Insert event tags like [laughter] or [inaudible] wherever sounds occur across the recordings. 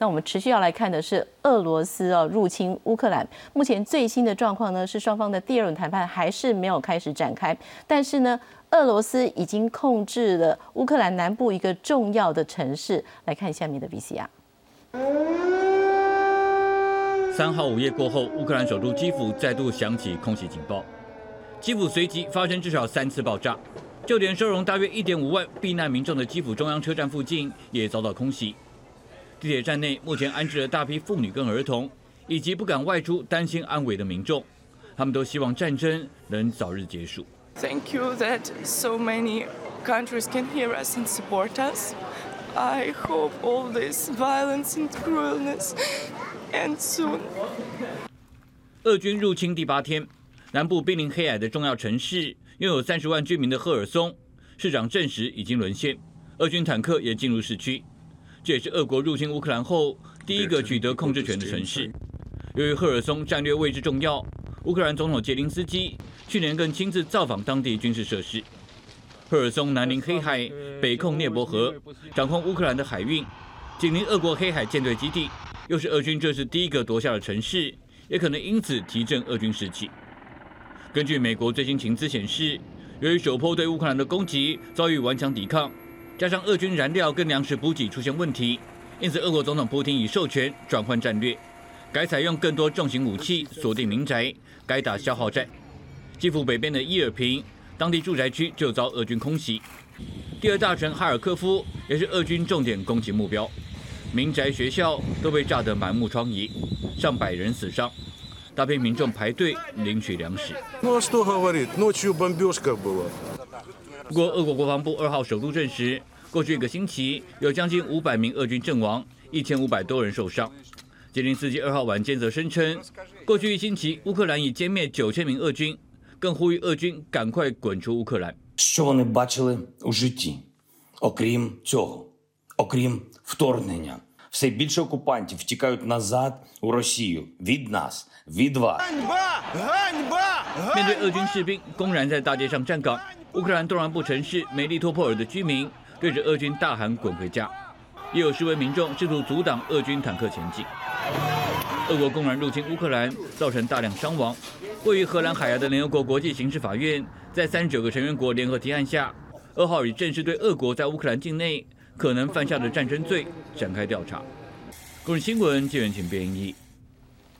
那我们持续要来看的是俄罗斯哦入侵乌克兰，目前最新的状况呢是双方的第二轮谈判还是没有开始展开，但是呢，俄罗斯已经控制了乌克兰南部一个重要的城市。来看下面的 VCR。三号午夜过后，乌克兰首都基辅再度响起空袭警报，基辅随即发生至少三次爆炸。就连收容大约一点五万避难民众的基辅中央车站附近也遭到空袭。地铁站内目前安置了大批妇女跟儿童，以及不敢外出、担心安危的民众。他们都希望战争能早日结束。Thank you that so many countries can hear us and support us. I hope all this violence and cruelness end soon. 俄军入侵第八天，南部濒临黑海的重要城市。拥有三十万居民的赫尔松市长证实已经沦陷，俄军坦克也进入市区。这也是俄国入侵乌克兰后第一个取得控制权的城市。由于赫尔松战略位置重要，乌克兰总统杰林斯基去年更亲自造访当地军事设施。赫尔松南临黑海，北控涅伯河，掌控乌克兰的海运，紧邻俄国黑海舰队基地，又是俄军这次第一个夺下的城市，也可能因此提振俄军士气。根据美国最新情资显示，由于首波对乌克兰的攻击遭遇顽强抵抗，加上俄军燃料跟粮食补给出现问题，因此俄国总统普京已授权转换战略，改采用更多重型武器锁定民宅，改打消耗战。基辅北边的伊尔平当地住宅区就遭俄军空袭，第二大城哈尔科夫也是俄军重点攻击目标，民宅、学校都被炸得满目疮痍，上百人死伤。大批民众排队领取粮食。不过，俄国国防部二号首都证实，过去一个星期有将近五百名俄军阵亡，一千五百多人受伤。杰林斯基二号晚间则声称，过去一星期乌克兰已歼灭九千名俄军，更呼吁俄军赶快滚出乌克兰。все більше окупантів втікають назад у Росію від нас, від вас. 面对俄军士兵公然在大街上站岗，乌克兰东南部城市梅利托波尔的居民 对着俄军大喊“滚回家”，也有示威民众试图阻挡俄军坦克前进。俄国公然入侵乌克兰，造成大量伤亡。位于荷兰海牙的联合国国际刑事法院，在三十九个成员国联合提案下，二号已正式对俄国在乌克兰境内。可能犯下的战争罪展开调查。各日新闻，纪元请编译。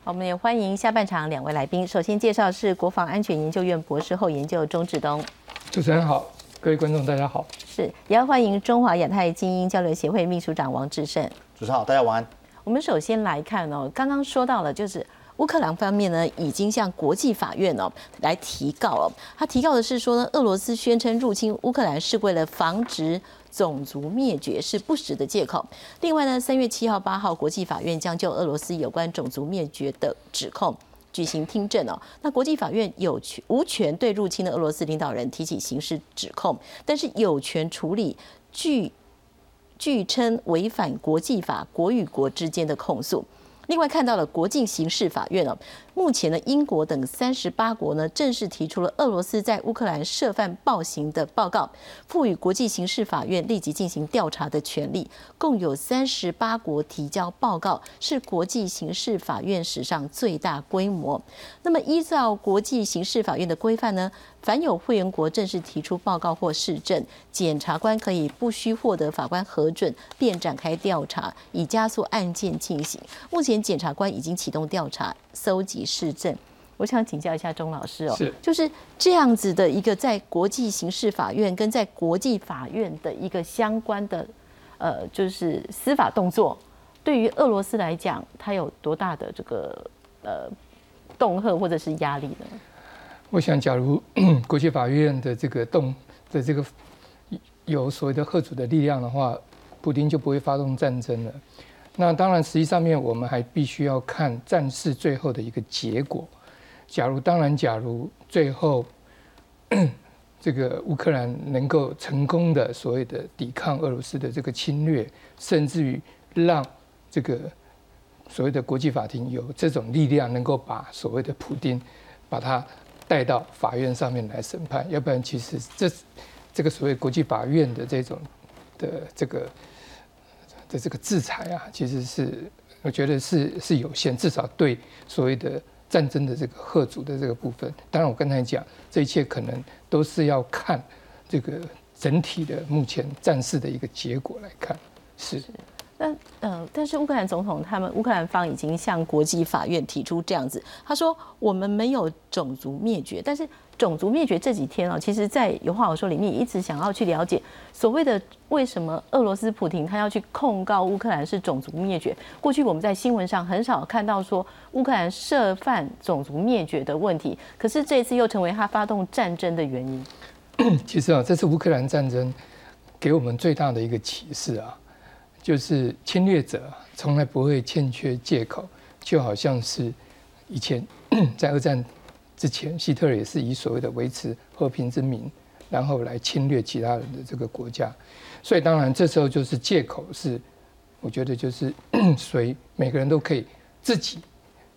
好，我们也欢迎下半场两位来宾。首先介绍是国防安全研究院博士后研究钟志东。主持人好，各位观众大家好。是，也要欢迎中华亚太精英交流协会秘书长王志胜。主持人好，大家晚安。我们首先来看哦，刚刚说到了，就是乌克兰方面呢，已经向国际法院哦来提告哦。他提告的是说呢，俄罗斯宣称入侵乌克兰是为了防止。种族灭绝是不实的借口。另外呢，三月七号、八号，国际法院将就俄罗斯有关种族灭绝的指控举行听证哦。那国际法院有权无权对入侵的俄罗斯领导人提起刑事指控，但是有权处理据据称违反国际法国与国之间的控诉。另外看到了国际刑事法院哦。目前呢，英国等三十八国呢正式提出了俄罗斯在乌克兰涉犯暴行的报告，赋予国际刑事法院立即进行调查的权利。共有三十八国提交报告，是国际刑事法院史上最大规模。那么依照国际刑事法院的规范呢，凡有会员国正式提出报告或市政，检察官可以不需获得法官核准便展开调查，以加速案件进行。目前检察官已经启动调查。搜集市政，我想请教一下钟老师哦，是就是这样子的一个在国际刑事法院跟在国际法院的一个相关的呃，就是司法动作，对于俄罗斯来讲，它有多大的这个呃恫吓或者是压力呢？我想，假如 [clears throat] 国际法院的这个动的这个有所谓的贺主的力量的话，普京就不会发动战争了。那当然，实际上面我们还必须要看战事最后的一个结果。假如当然，假如最后 [clears throat] 这个乌克兰能够成功的所谓的抵抗俄罗斯的这个侵略，甚至于让这个所谓的国际法庭有这种力量，能够把所谓的普丁把他带到法院上面来审判，要不然其实这这个所谓国际法院的这种的这个。的这个制裁啊，其实是我觉得是是有限，至少对所谓的战争的这个贺主的这个部分。当然，我刚才讲这一切可能都是要看这个整体的目前战事的一个结果来看，是。但呃，但是乌克兰总统他们乌克兰方已经向国际法院提出这样子，他说我们没有种族灭绝，但是种族灭绝这几天哦，其实在有话好说里面一直想要去了解所谓的为什么俄罗斯普廷他要去控告乌克兰是种族灭绝。过去我们在新闻上很少看到说乌克兰涉犯种族灭绝的问题，可是这一次又成为他发动战争的原因。[clears throat] 其实啊，这次乌克兰战争给我们最大的一个启示啊。就是侵略者从来不会欠缺借口，就好像是以前 [clears throat] 在二战之前，希特勒也是以所谓的维持和平之名，然后来侵略其他人的这个国家。所以当然这时候就是借口是，我觉得就是 [clears throat] 随每个人都可以自己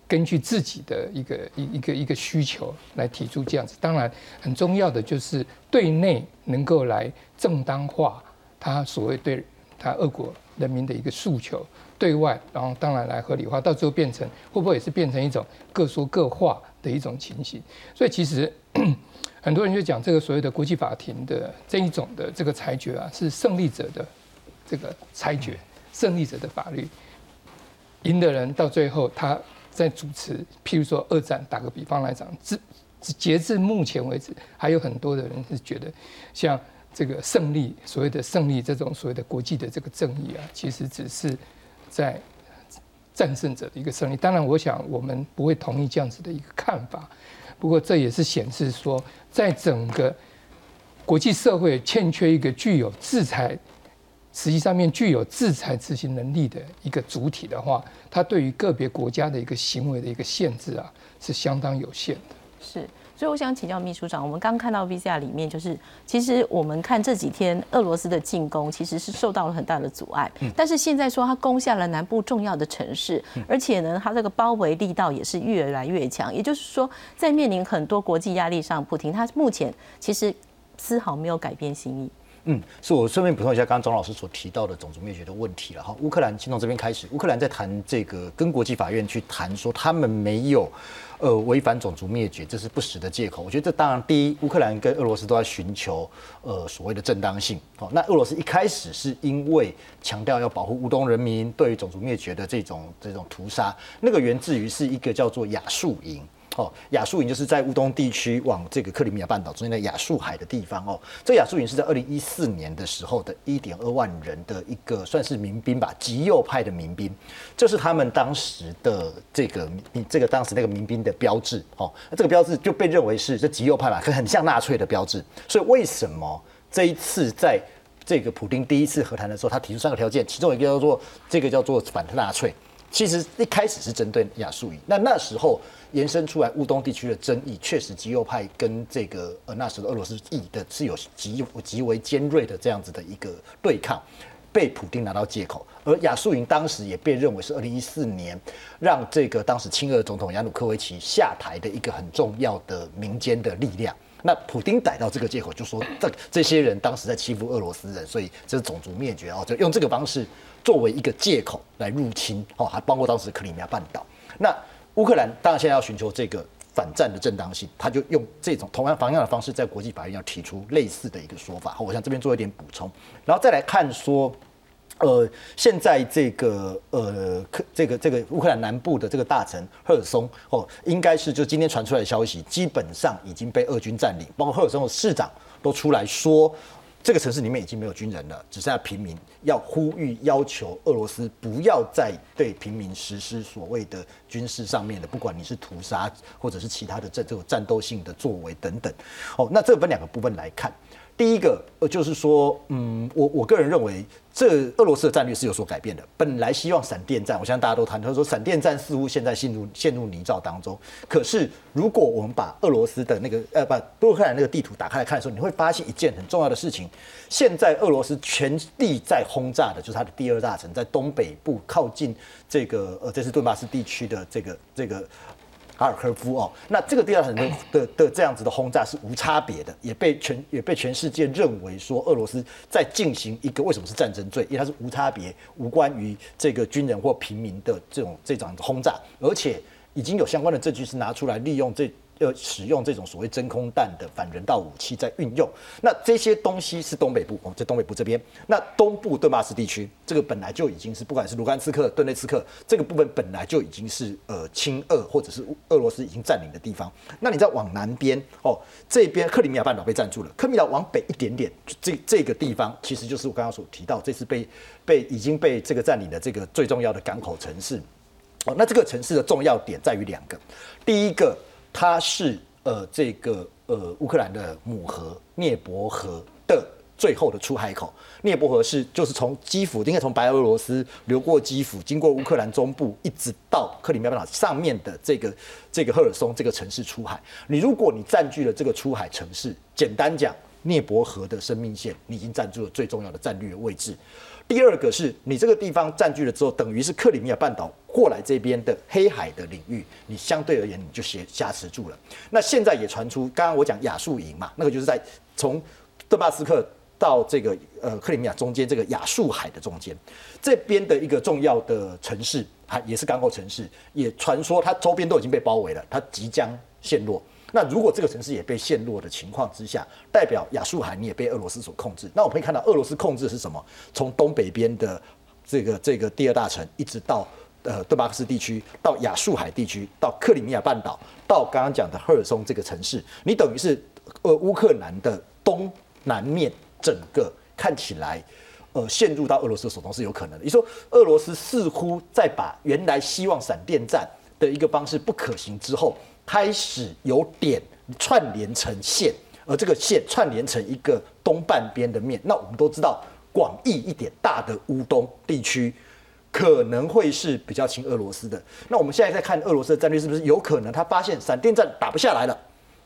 根据自己的一个一一个一个需求来提出这样子。当然很重要的就是对内能够来正当化他所谓对他俄国。人民的一个诉求，对外，然后当然来合理化，到最后变成会不会也是变成一种各说各话的一种情形？所以其实 [coughs] 很多人就讲这个所谓的国际法庭的这一种的这个裁决啊，是胜利者的这个裁决，胜利者的法律，赢的人到最后他在主持，譬如说二战，打个比方来讲，至截至目前为止，还有很多的人是觉得像。这个胜利，所谓的胜利，这种所谓的国际的这个正义啊，其实只是在战胜者的一个胜利。当然，我想我们不会同意这样子的一个看法。不过，这也是显示说，在整个国际社会欠缺一个具有制裁，实际上面具有制裁执行能力的一个主体的话，它对于个别国家的一个行为的一个限制啊，是相当有限的。是。所以我想请教秘书长，我们刚看到 V C R 里面，就是其实我们看这几天俄罗斯的进攻其实是受到了很大的阻碍，但是现在说他攻下了南部重要的城市，而且呢，他这个包围力道也是越来越强。也就是说，在面临很多国际压力上，普京他目前其实丝毫没有改变心意。嗯，是我顺便补充一下，刚刚钟老师所提到的种族灭绝的问题了哈。乌克兰先从这边开始，乌克兰在谈这个跟国际法院去谈说他们没有。呃，违反种族灭绝，这是不实的借口。我觉得这当然，第一，乌克兰跟俄罗斯都在寻求呃所谓的正当性。好，那俄罗斯一开始是因为强调要保护乌东人民，对于种族灭绝的这种这种屠杀，那个源自于是一个叫做亚速营。哦，亚速营就是在乌东地区往这个克里米亚半岛中间的亚速海的地方哦。这亚速营是在二零一四年的时候的一点二万人的一个算是民兵吧，极右派的民兵，这是他们当时的这个这个当时那个民兵的标志哦。那这个标志就被认为是这极右派吧，可很像纳粹的标志。所以为什么这一次在这个普丁第一次和谈的时候，他提出三个条件，其中一个叫做这个叫做反纳粹，其实一开始是针对亚速营。那那时候。延伸出来乌东地区的争议，确实极右派跟这个呃那时的俄罗斯裔的是有极极为尖锐的这样子的一个对抗，被普京拿到借口。而亚速营当时也被认为是二零一四年让这个当时亲俄总统亚努科维奇下台的一个很重要的民间的力量。那普京逮到这个借口，就说这这些人当时在欺负俄罗斯人，所以这是种族灭绝哦，就用这个方式作为一个借口来入侵哦，还包括当时克里米亚半岛。那乌克兰当然现在要寻求这个反战的正当性，他就用这种同样同样的方式，在国际法院要提出类似的一个说法。我想这边做一点补充，然后再来看说，呃，现在这个呃，克这个这个乌克兰南部的这个大臣赫尔松哦，应该是就今天传出来的消息，基本上已经被俄军占领，包括赫尔松的市长都出来说。这个城市里面已经没有军人了，只剩下平民。要呼吁要求俄罗斯不要再对平民实施所谓的军事上面的，不管你是屠杀或者是其他的这这种战斗性的作为等等。哦，那这分两个部分来看。第一个呃，就是说，嗯，我我个人认为，这俄罗斯的战略是有所改变的。本来希望闪电战，我相信大家都谈，他说闪电战似乎现在陷入陷入泥沼当中。可是，如果我们把俄罗斯的那个呃，把乌克兰那个地图打开来看的时候，你会发现一件很重要的事情：现在俄罗斯全力在轰炸的就是它的第二大城，在东北部靠近这个呃，这是顿巴斯地区的这个这个哈尔科夫哦，那这个第二层的的的这样子的轰炸是无差别的，也被全也被全世界认为说俄罗斯在进行一个为什么是战争罪？因为它是无差别、无关于这个军人或平民的这种这种轰炸，而且已经有相关的证据是拿出来利用这。要使用这种所谓真空弹的反人道武器在运用，那这些东西是东北部哦，在东北部这边，那东部顿巴斯地区，这个本来就已经是不管是卢甘斯克、顿内茨克这个部分本来就已经是呃亲俄或者是俄罗斯已经占领的地方。那你再往南边哦，这边克里米亚半岛被占住了，克里米亚往北一点点，这这个地方其实就是我刚刚所提到这次被被已经被这个占领的这个最重要的港口城市。哦，那这个城市的重要点在于两个，第一个。它是呃这个呃乌克兰的母河涅伯河的最后的出海口。涅伯河是就是从基辅，应该从白俄罗斯流过基辅，经过乌克兰中部，一直到克里米亚半岛上面的这个这个赫尔松这个城市出海。你如果你占据了这个出海城市，简单讲，涅伯河的生命线，你已经占据了最重要的战略位置。第二个是你这个地方占据了之后，等于是克里米亚半岛过来这边的黑海的领域，你相对而言你就挟挟持住了。那现在也传出，刚刚我讲亚速营嘛，那个就是在从顿巴斯克到这个呃克里米亚中间这个亚速海的中间，这边的一个重要的城市，还也是港口城市，也传说它周边都已经被包围了，它即将陷落。那如果这个城市也被陷落的情况之下，代表亚速海你也被俄罗斯所控制。那我们可以看到，俄罗斯控制是什么？从东北边的这个这个第二大城，一直到呃顿巴斯地区，到亚速海地区，到克里米亚半岛，到刚刚讲的赫尔松这个城市，你等于是呃乌克兰的东南面整个看起来，呃陷入到俄罗斯手中是有可能的。你说俄罗斯似乎在把原来希望闪电战的一个方式不可行之后。开始有点串联成线，而这个线串联成一个东半边的面。那我们都知道，广义一点大的乌东地区可能会是比较亲俄罗斯的。那我们现在在看俄罗斯的战略，是不是有可能他发现闪电战打不下来了，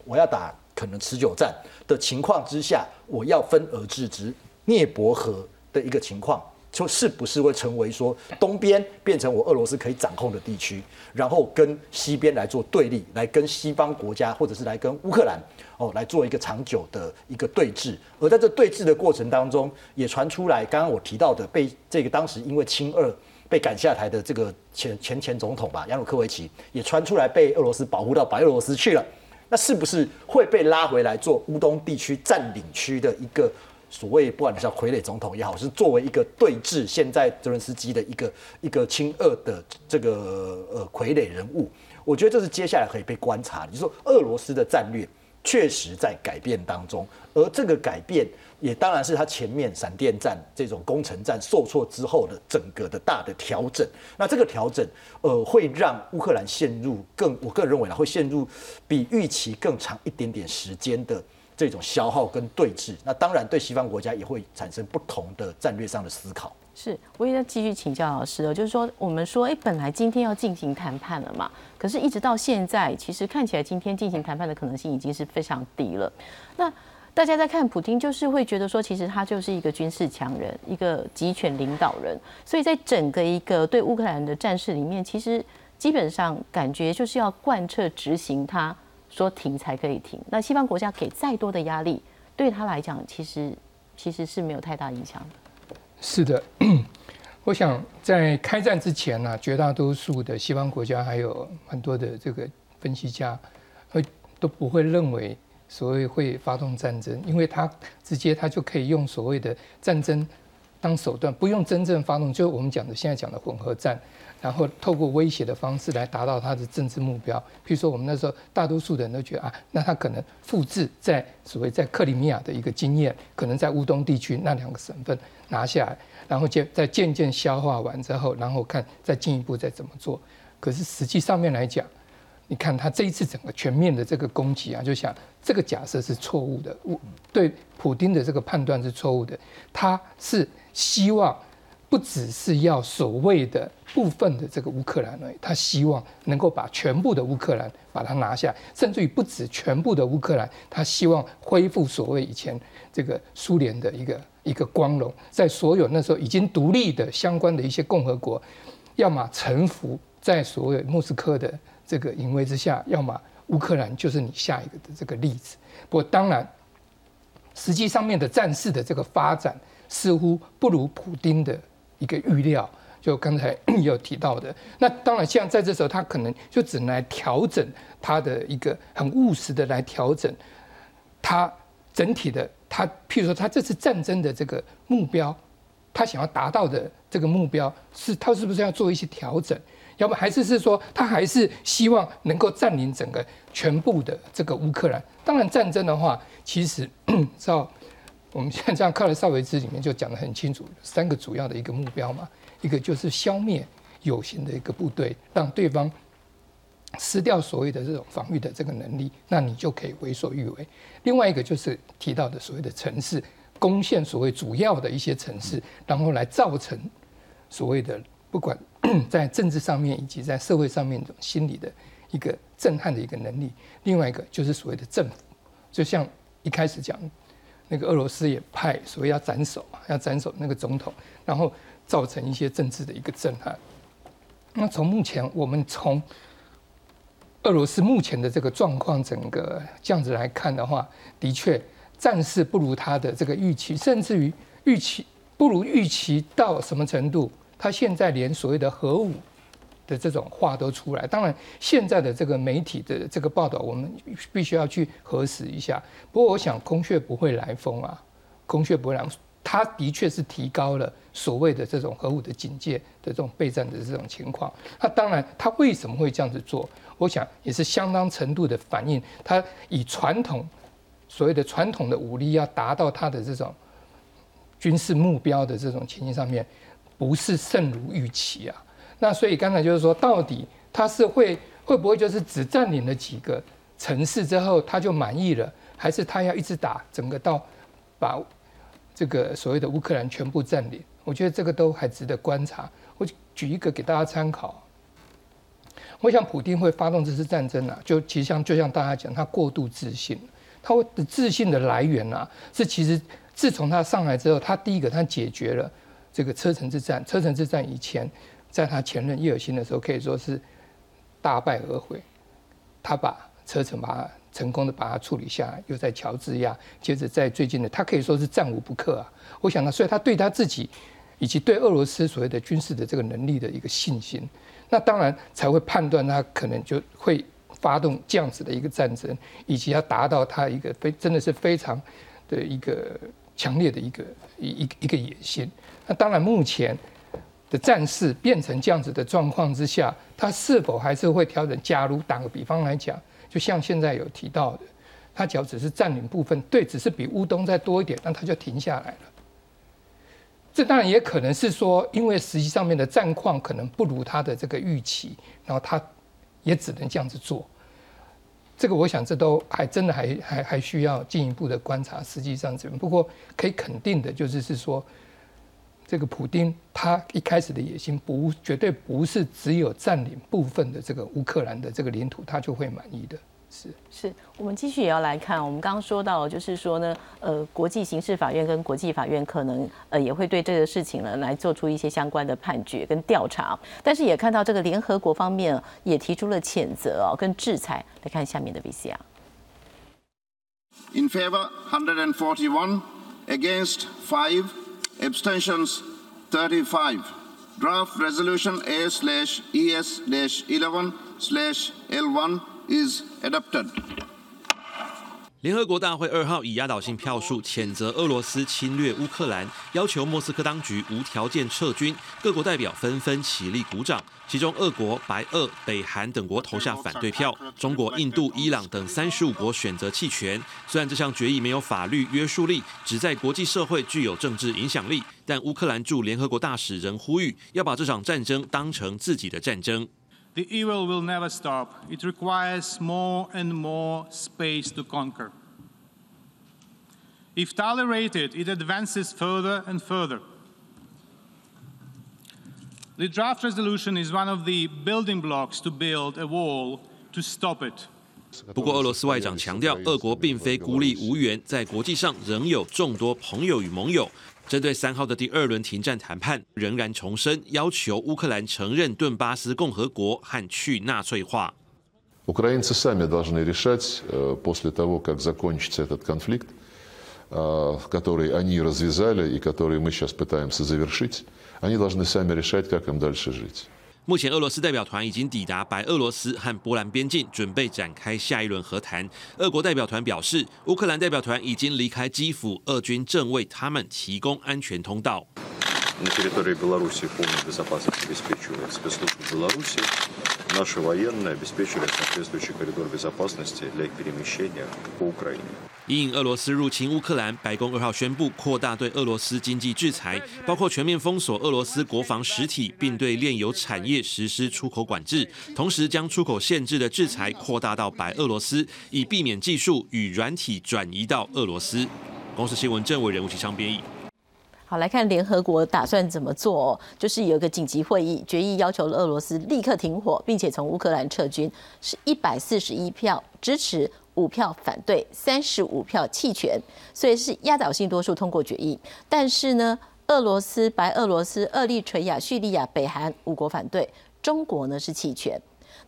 我要打可能持久战的情况之下，我要分而治之，涅伯河的一个情况。就是不是会成为说东边变成我俄罗斯可以掌控的地区，然后跟西边来做对立，来跟西方国家或者是来跟乌克兰哦来做一个长久的一个对峙。而在这对峙的过程当中，也传出来刚刚我提到的被这个当时因为亲俄被赶下台的这个前前前总统吧，亚努科维奇也传出来被俄罗斯保护到白俄罗斯去了。那是不是会被拉回来做乌东地区占领区的一个？所谓不管你叫傀儡总统也好，是作为一个对峙现在泽伦斯基的一个一个亲俄的这个呃傀儡人物，我觉得这是接下来可以被观察的。就是说，俄罗斯的战略确实在改变当中，而这个改变也当然是他前面闪电战这种攻城战受挫之后的整个的大的调整。那这个调整呃会让乌克兰陷入更，我个人认为呢会陷入比预期更长一点点时间的。这种消耗跟对峙，那当然对西方国家也会产生不同的战略上的思考。是，我也要继续请教老师哦，就是说，我们说，哎，本来今天要进行谈判了嘛，可是一直到现在，其实看起来今天进行谈判的可能性已经是非常低了。那大家在看普京，就是会觉得说，其实他就是一个军事强人，一个集权领导人，所以在整个一个对乌克兰的战事里面，其实基本上感觉就是要贯彻执行他。说停才可以停，那西方国家给再多的压力，对他来讲，其实其实是没有太大影响的。是的，我想在开战之前呢，绝大多数的西方国家还有很多的这个分析家，会都不会认为所谓会发动战争，因为他直接他就可以用所谓的战争当手段，不用真正发动，就是我们讲的现在讲的混合战。然后透过威胁的方式来达到他的政治目标。譬如说，我们那时候大多数的人都觉得啊，那他可能复制在所谓在克里米亚的一个经验，可能在乌东地区那两个省份拿下来，然后渐再渐渐消化完之后，然后看再进一步再怎么做。可是实际上面来讲，你看他这一次整个全面的这个攻击啊，就想这个假设是错误的，对普京的这个判断是错误的。他是希望。不只是要所谓的部分的这个乌克兰而已，他希望能够把全部的乌克兰把它拿下，甚至于不止全部的乌克兰，他希望恢复所谓以前这个苏联的一个一个光荣，在所有那时候已经独立的相关的一些共和国，要么臣服在所谓莫斯科的这个淫威之下，要么乌克兰就是你下一个的这个例子。不过当然，实际上面的战事的这个发展似乎不如普丁的一个预料。就刚才有提到的，那当然，像在这时候，他可能就只能来调整他的一个很务实的来调整他整体的他，譬如说他这次战争的这个目标，他想要达到的这个目标是，他是不是要做一些调整？要不还是是说，他还是希望能够占领整个全部的这个乌克兰？当然，战争的话，其实 [clears throat] 照我们现在这样看了少维兹里面就讲得很清楚，三个主要的一个目标嘛。一个就是消灭有形的一个部队，让对方失掉所谓的这种防御的这个能力，那你就可以为所欲为。另外一个就是提到的所谓的城市攻陷所谓主要的一些城市，然后来造成所谓的不管 [clears throat] 在政治上面以及在社会上面这种心理的一个震撼的一个能力。另外一个就是所谓的政府，就像一开始讲那个俄罗斯也派所谓要斩首嘛，要斩首那个总统，然后。造成一些政治的一个震撼。那从目前我们从俄罗斯目前的这个状况，整个这样子来看的话，的确战事不如他的这个预期，甚至于预期不如预期到什么程度？他现在连所谓的核武的这种话都出来。当然，现在的这个媒体的这个报道，我们必须要去核实一下。不过，我想空穴不会来风啊，空穴不会来。他的确是提高了所谓的这种核武的警戒的这种备战的这种情况。那当然，他为什么会这样子做？我想也是相当程度的反映他以传统所谓的传统的武力要达到他的这种军事目标的这种情形上面，不是甚如预期啊。那所以刚才就是说，到底他是会会不会就是只占领了几个城市之后他就满意了，还是他要一直打整个到把？这个所谓的乌克兰全部占领，我觉得这个都还值得观察。我举一个给大家参考。我想普京会发动这次战争啊，就其实像就像大家讲，他过度自信。他的自信的来源啊，是其实自从他上来之后，他第一个他解决了这个车臣之战。车臣之战以前，在他前任叶尔辛的时候，可以说是大败而回。他把车臣把他。成功的把它处理下来，又在乔治亚，接着在最近的，他可以说是战无不克啊。我想呢，所以他对他自己以及对俄罗斯所谓的军事的这个能力的一个信心，那当然才会判断他可能就会发动这样子的一个战争，以及要达到他一个非真的是非常的一个强烈的一个一一一个野心。那当然，目前的战事变成这样子的状况之下，他是否还是会调整？假如打个比方来讲。就像现在有提到的，他只要只是占领部分，对，只是比乌东再多一点，那他就停下来了。这当然也可能是说，因为实际上面的战况可能不如他的这个预期，然后他也只能这样子做。这个我想，这都还真的还还还需要进一步的观察。实际上怎么？不过可以肯定的就是是说，这个普丁他一开始的野心不绝对不是只有占领部分的这个乌克兰的这个领土，他就会满意的。是是，我们继续也要来看。我们刚刚说到，就是说呢，呃，国际刑事法院跟国际法院可能呃也会对这个事情呢来做出一些相关的判决跟调查。但是也看到这个联合国方面也提出了谴责哦跟制裁。来看下面的 VCR。In favor, 141. Against, 5. Abstentions, 35. Draft resolution A/ES-11/L1 联合国大会二号以压倒性票数谴责俄罗斯侵略乌克兰，要求莫斯科当局无条件撤军。各国代表纷纷起立鼓掌，其中俄国、白俄、北韩等国投下反对票。中国、印度、伊朗等三十五国选择弃权。虽然这项决议没有法律约束力，只在国际社会具有政治影响力，但乌克兰驻联合国大使仍呼吁要把这场战争当成自己的战争。The evil will never stop. It requires more and more space to conquer. If tolerated, it advances further and further. The draft resolution is one of the building blocks to build a wall to stop it. 不过，俄罗斯外长强调，俄国并非孤立无援，在国际上仍有众多朋友与盟友。 针对三号的第二轮停战谈判，仍然重申要求乌克兰承认顿巴斯共和国和去纳粹化。 Украинцы сами должны решать э, после того, как закончится этот конфликт, э, который они развязали и который мы сейчас пытаемся завершить, они должны сами решать, как им дальше жить. 目前，俄罗斯代表团已经抵达白俄罗斯和波兰边境，准备展开下一轮和谈。俄国代表团表示，乌克兰代表团已经离开基辅，俄军正为他们提供安全通道。На территории Беларуси полную безопасность обеспечивает спецслужбы Беларуси. Наши военные обеспечили соответствующий коридор безопасности для их перемещения по Украине. 因俄罗斯入侵乌克兰，白宫二号宣布扩大对俄罗斯经济制裁，包括全面封锁俄罗斯国防实体，并对炼油产业实施出口管制，同时将出口限制的制裁扩大到白俄罗斯，以避免技术与软体转移到俄罗斯。公司新闻政委人物齐昌编译。 好，来看联合国打算怎么做哦？就是有一个紧急会议，决议要求俄罗斯立刻停火，并且从乌克兰撤军，是一百四十一票支持。五票反对，三十五票弃权，所以是压倒性多数通过决议。但是呢，俄罗斯、白俄罗斯、厄立垂亚、叙利亚、北韩五国反对，中国呢是弃权。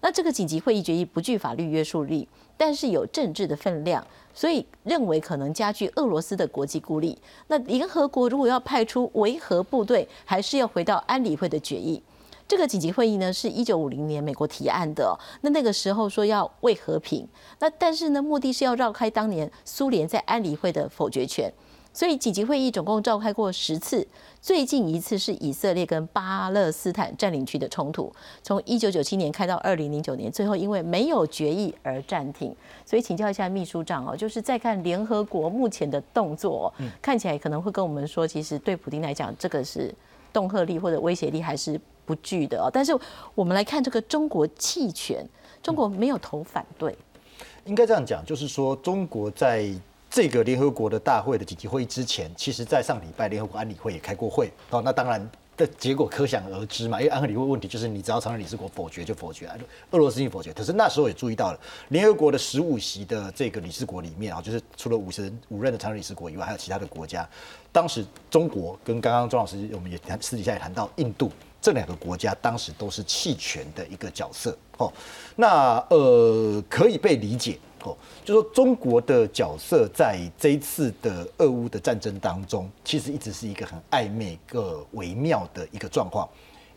那这个紧急会议决议不具法律约束力，但是有政治的分量，所以认为可能加剧俄罗斯的国际孤立。那联合国如果要派出维和部队，还是要回到安理会的决议。这个紧急会议呢，是一九五零年美国提案的。那那个时候说要为和平，那但是呢，目的是要绕开当年苏联在安理会的否决权。所以紧急会议总共召开过十次，最近一次是以色列跟巴勒斯坦占领区的冲突，从一九九七年开到二零零九年，最后因为没有决议而暂停。所以请教一下秘书长哦，就是在看联合国目前的动作，看起来可能会跟我们说，其实对普京来讲，这个是恫吓力或者威胁力还是？不具的哦，但是我们来看这个中国弃权，中国没有投反对，应该这样讲，就是说中国在这个联合国的大会的紧急会议之前，其实在上礼拜联合国安理会也开过会哦，那当然的结果可想而知嘛，因为安理会问题就是你只要常任理事国否决就否决，俄罗斯也否决，可是那时候也注意到了联合国的十五席的这个理事国里面啊，就是除了五十五任的常任理事国以外，还有其他的国家，当时中国跟刚刚庄老师我们也谈私底下也谈到印度。这两个国家当时都是弃权的一个角色，哦，那呃可以被理解，就说中国的角色在这一次的俄乌的战争当中，其实一直是一个很暧昧、个微妙的一个状况。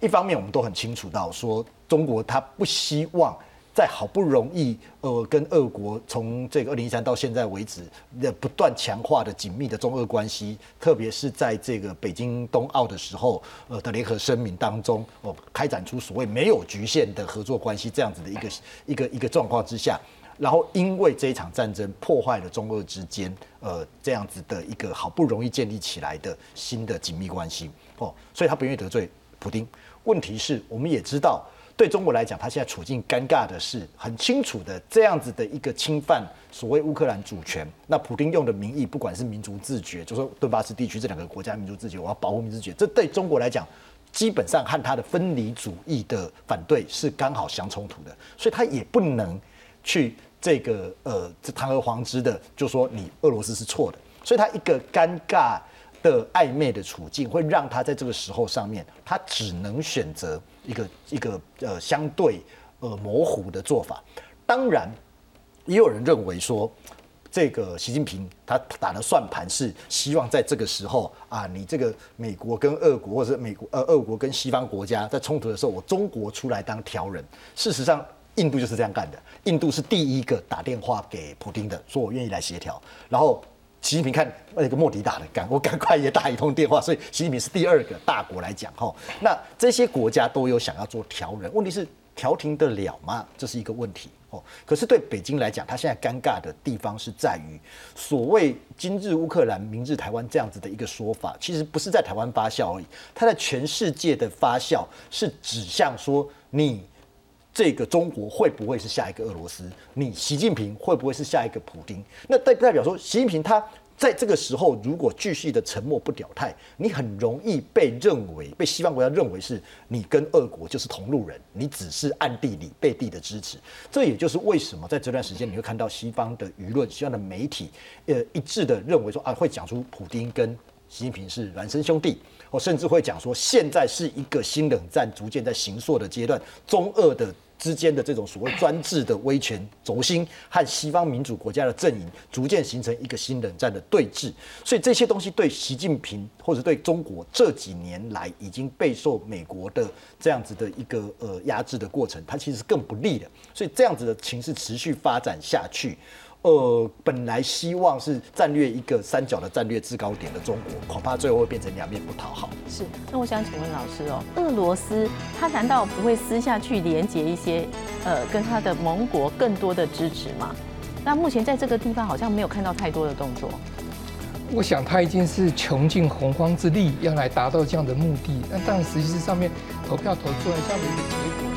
一方面，我们都很清楚到说，中国他不希望。在好不容易，呃，跟俄国从这个二零一三到现在为止的不断强化的紧密的中俄关系，特别是在这个北京冬奥的时候，呃的联合声明当中，哦，开展出所谓没有局限的合作关系这样子的一个一个一个状况之下，然后因为这一场战争破坏了中俄之间，呃，这样子的一个好不容易建立起来的新的紧密关系，哦，所以他不愿意得罪普京。问题是，我们也知道。对中国来讲，他现在处境尴尬的是很清楚的，这样子的一个侵犯所谓乌克兰主权，那普京用的名义，不管是民族自决，就说顿巴斯地区这两个国家民族自决，我要保护民族自决，这对中国来讲，基本上和他的分离主义的反对是刚好相冲突的，所以他也不能去这个呃这堂而皇之的就说你俄罗斯是错的，所以他一个尴尬。的暧昧的处境会让他在这个时候上面，他只能选择一个一个呃相对呃模糊的做法。当然，也有人认为说，这个习近平他打的算盘是希望在这个时候啊，你这个美国跟俄国或者美国呃俄国跟西方国家在冲突的时候，我中国出来当调人。事实上，印度就是这样干的。印度是第一个打电话给普京的，说我愿意来协调，然后。习近平看那个莫迪打的，赶我赶快也打一通电话，所以习近平是第二个大国来讲哈。那这些国家都有想要做调人，问题是调停得了吗？这是一个问题哦。可是对北京来讲，他现在尴尬的地方是在于，所谓今日乌克兰，明日台湾这样子的一个说法，其实不是在台湾发酵而已，它在全世界的发酵是指向说你。这个中国会不会是下一个俄罗斯？你习近平会不会是下一个普京？那代不代表说，习近平他在这个时候如果继续的沉默不表态，你很容易被认为被西方国家认为是你跟俄国就是同路人，你只是暗地里背地的支持。这也就是为什么在这段时间你会看到西方的舆论、西方的媒体，呃，一致的认为说啊，会讲出普京跟习近平是孪生兄弟。我甚至会讲说，现在是一个新冷战逐渐在形塑的阶段，中俄的之间的这种所谓专制的威权轴心和西方民主国家的阵营，逐渐形成一个新冷战的对峙。所以这些东西对习近平或者对中国这几年来已经备受美国的这样子的一个呃压制的过程，它其实是更不利的。所以这样子的情势持续发展下去。呃，本来希望是战略一个三角的战略制高点的中国，恐怕最后会变成两面不讨好。是，那我想请问老师哦，俄罗斯他难道不会私下去连接一些呃跟他的盟国更多的支持吗？那目前在这个地方好像没有看到太多的动作。我想他已经是穷尽洪荒之力，要来达到这样的目的。那但实际上面投票投出来这样的一个结果。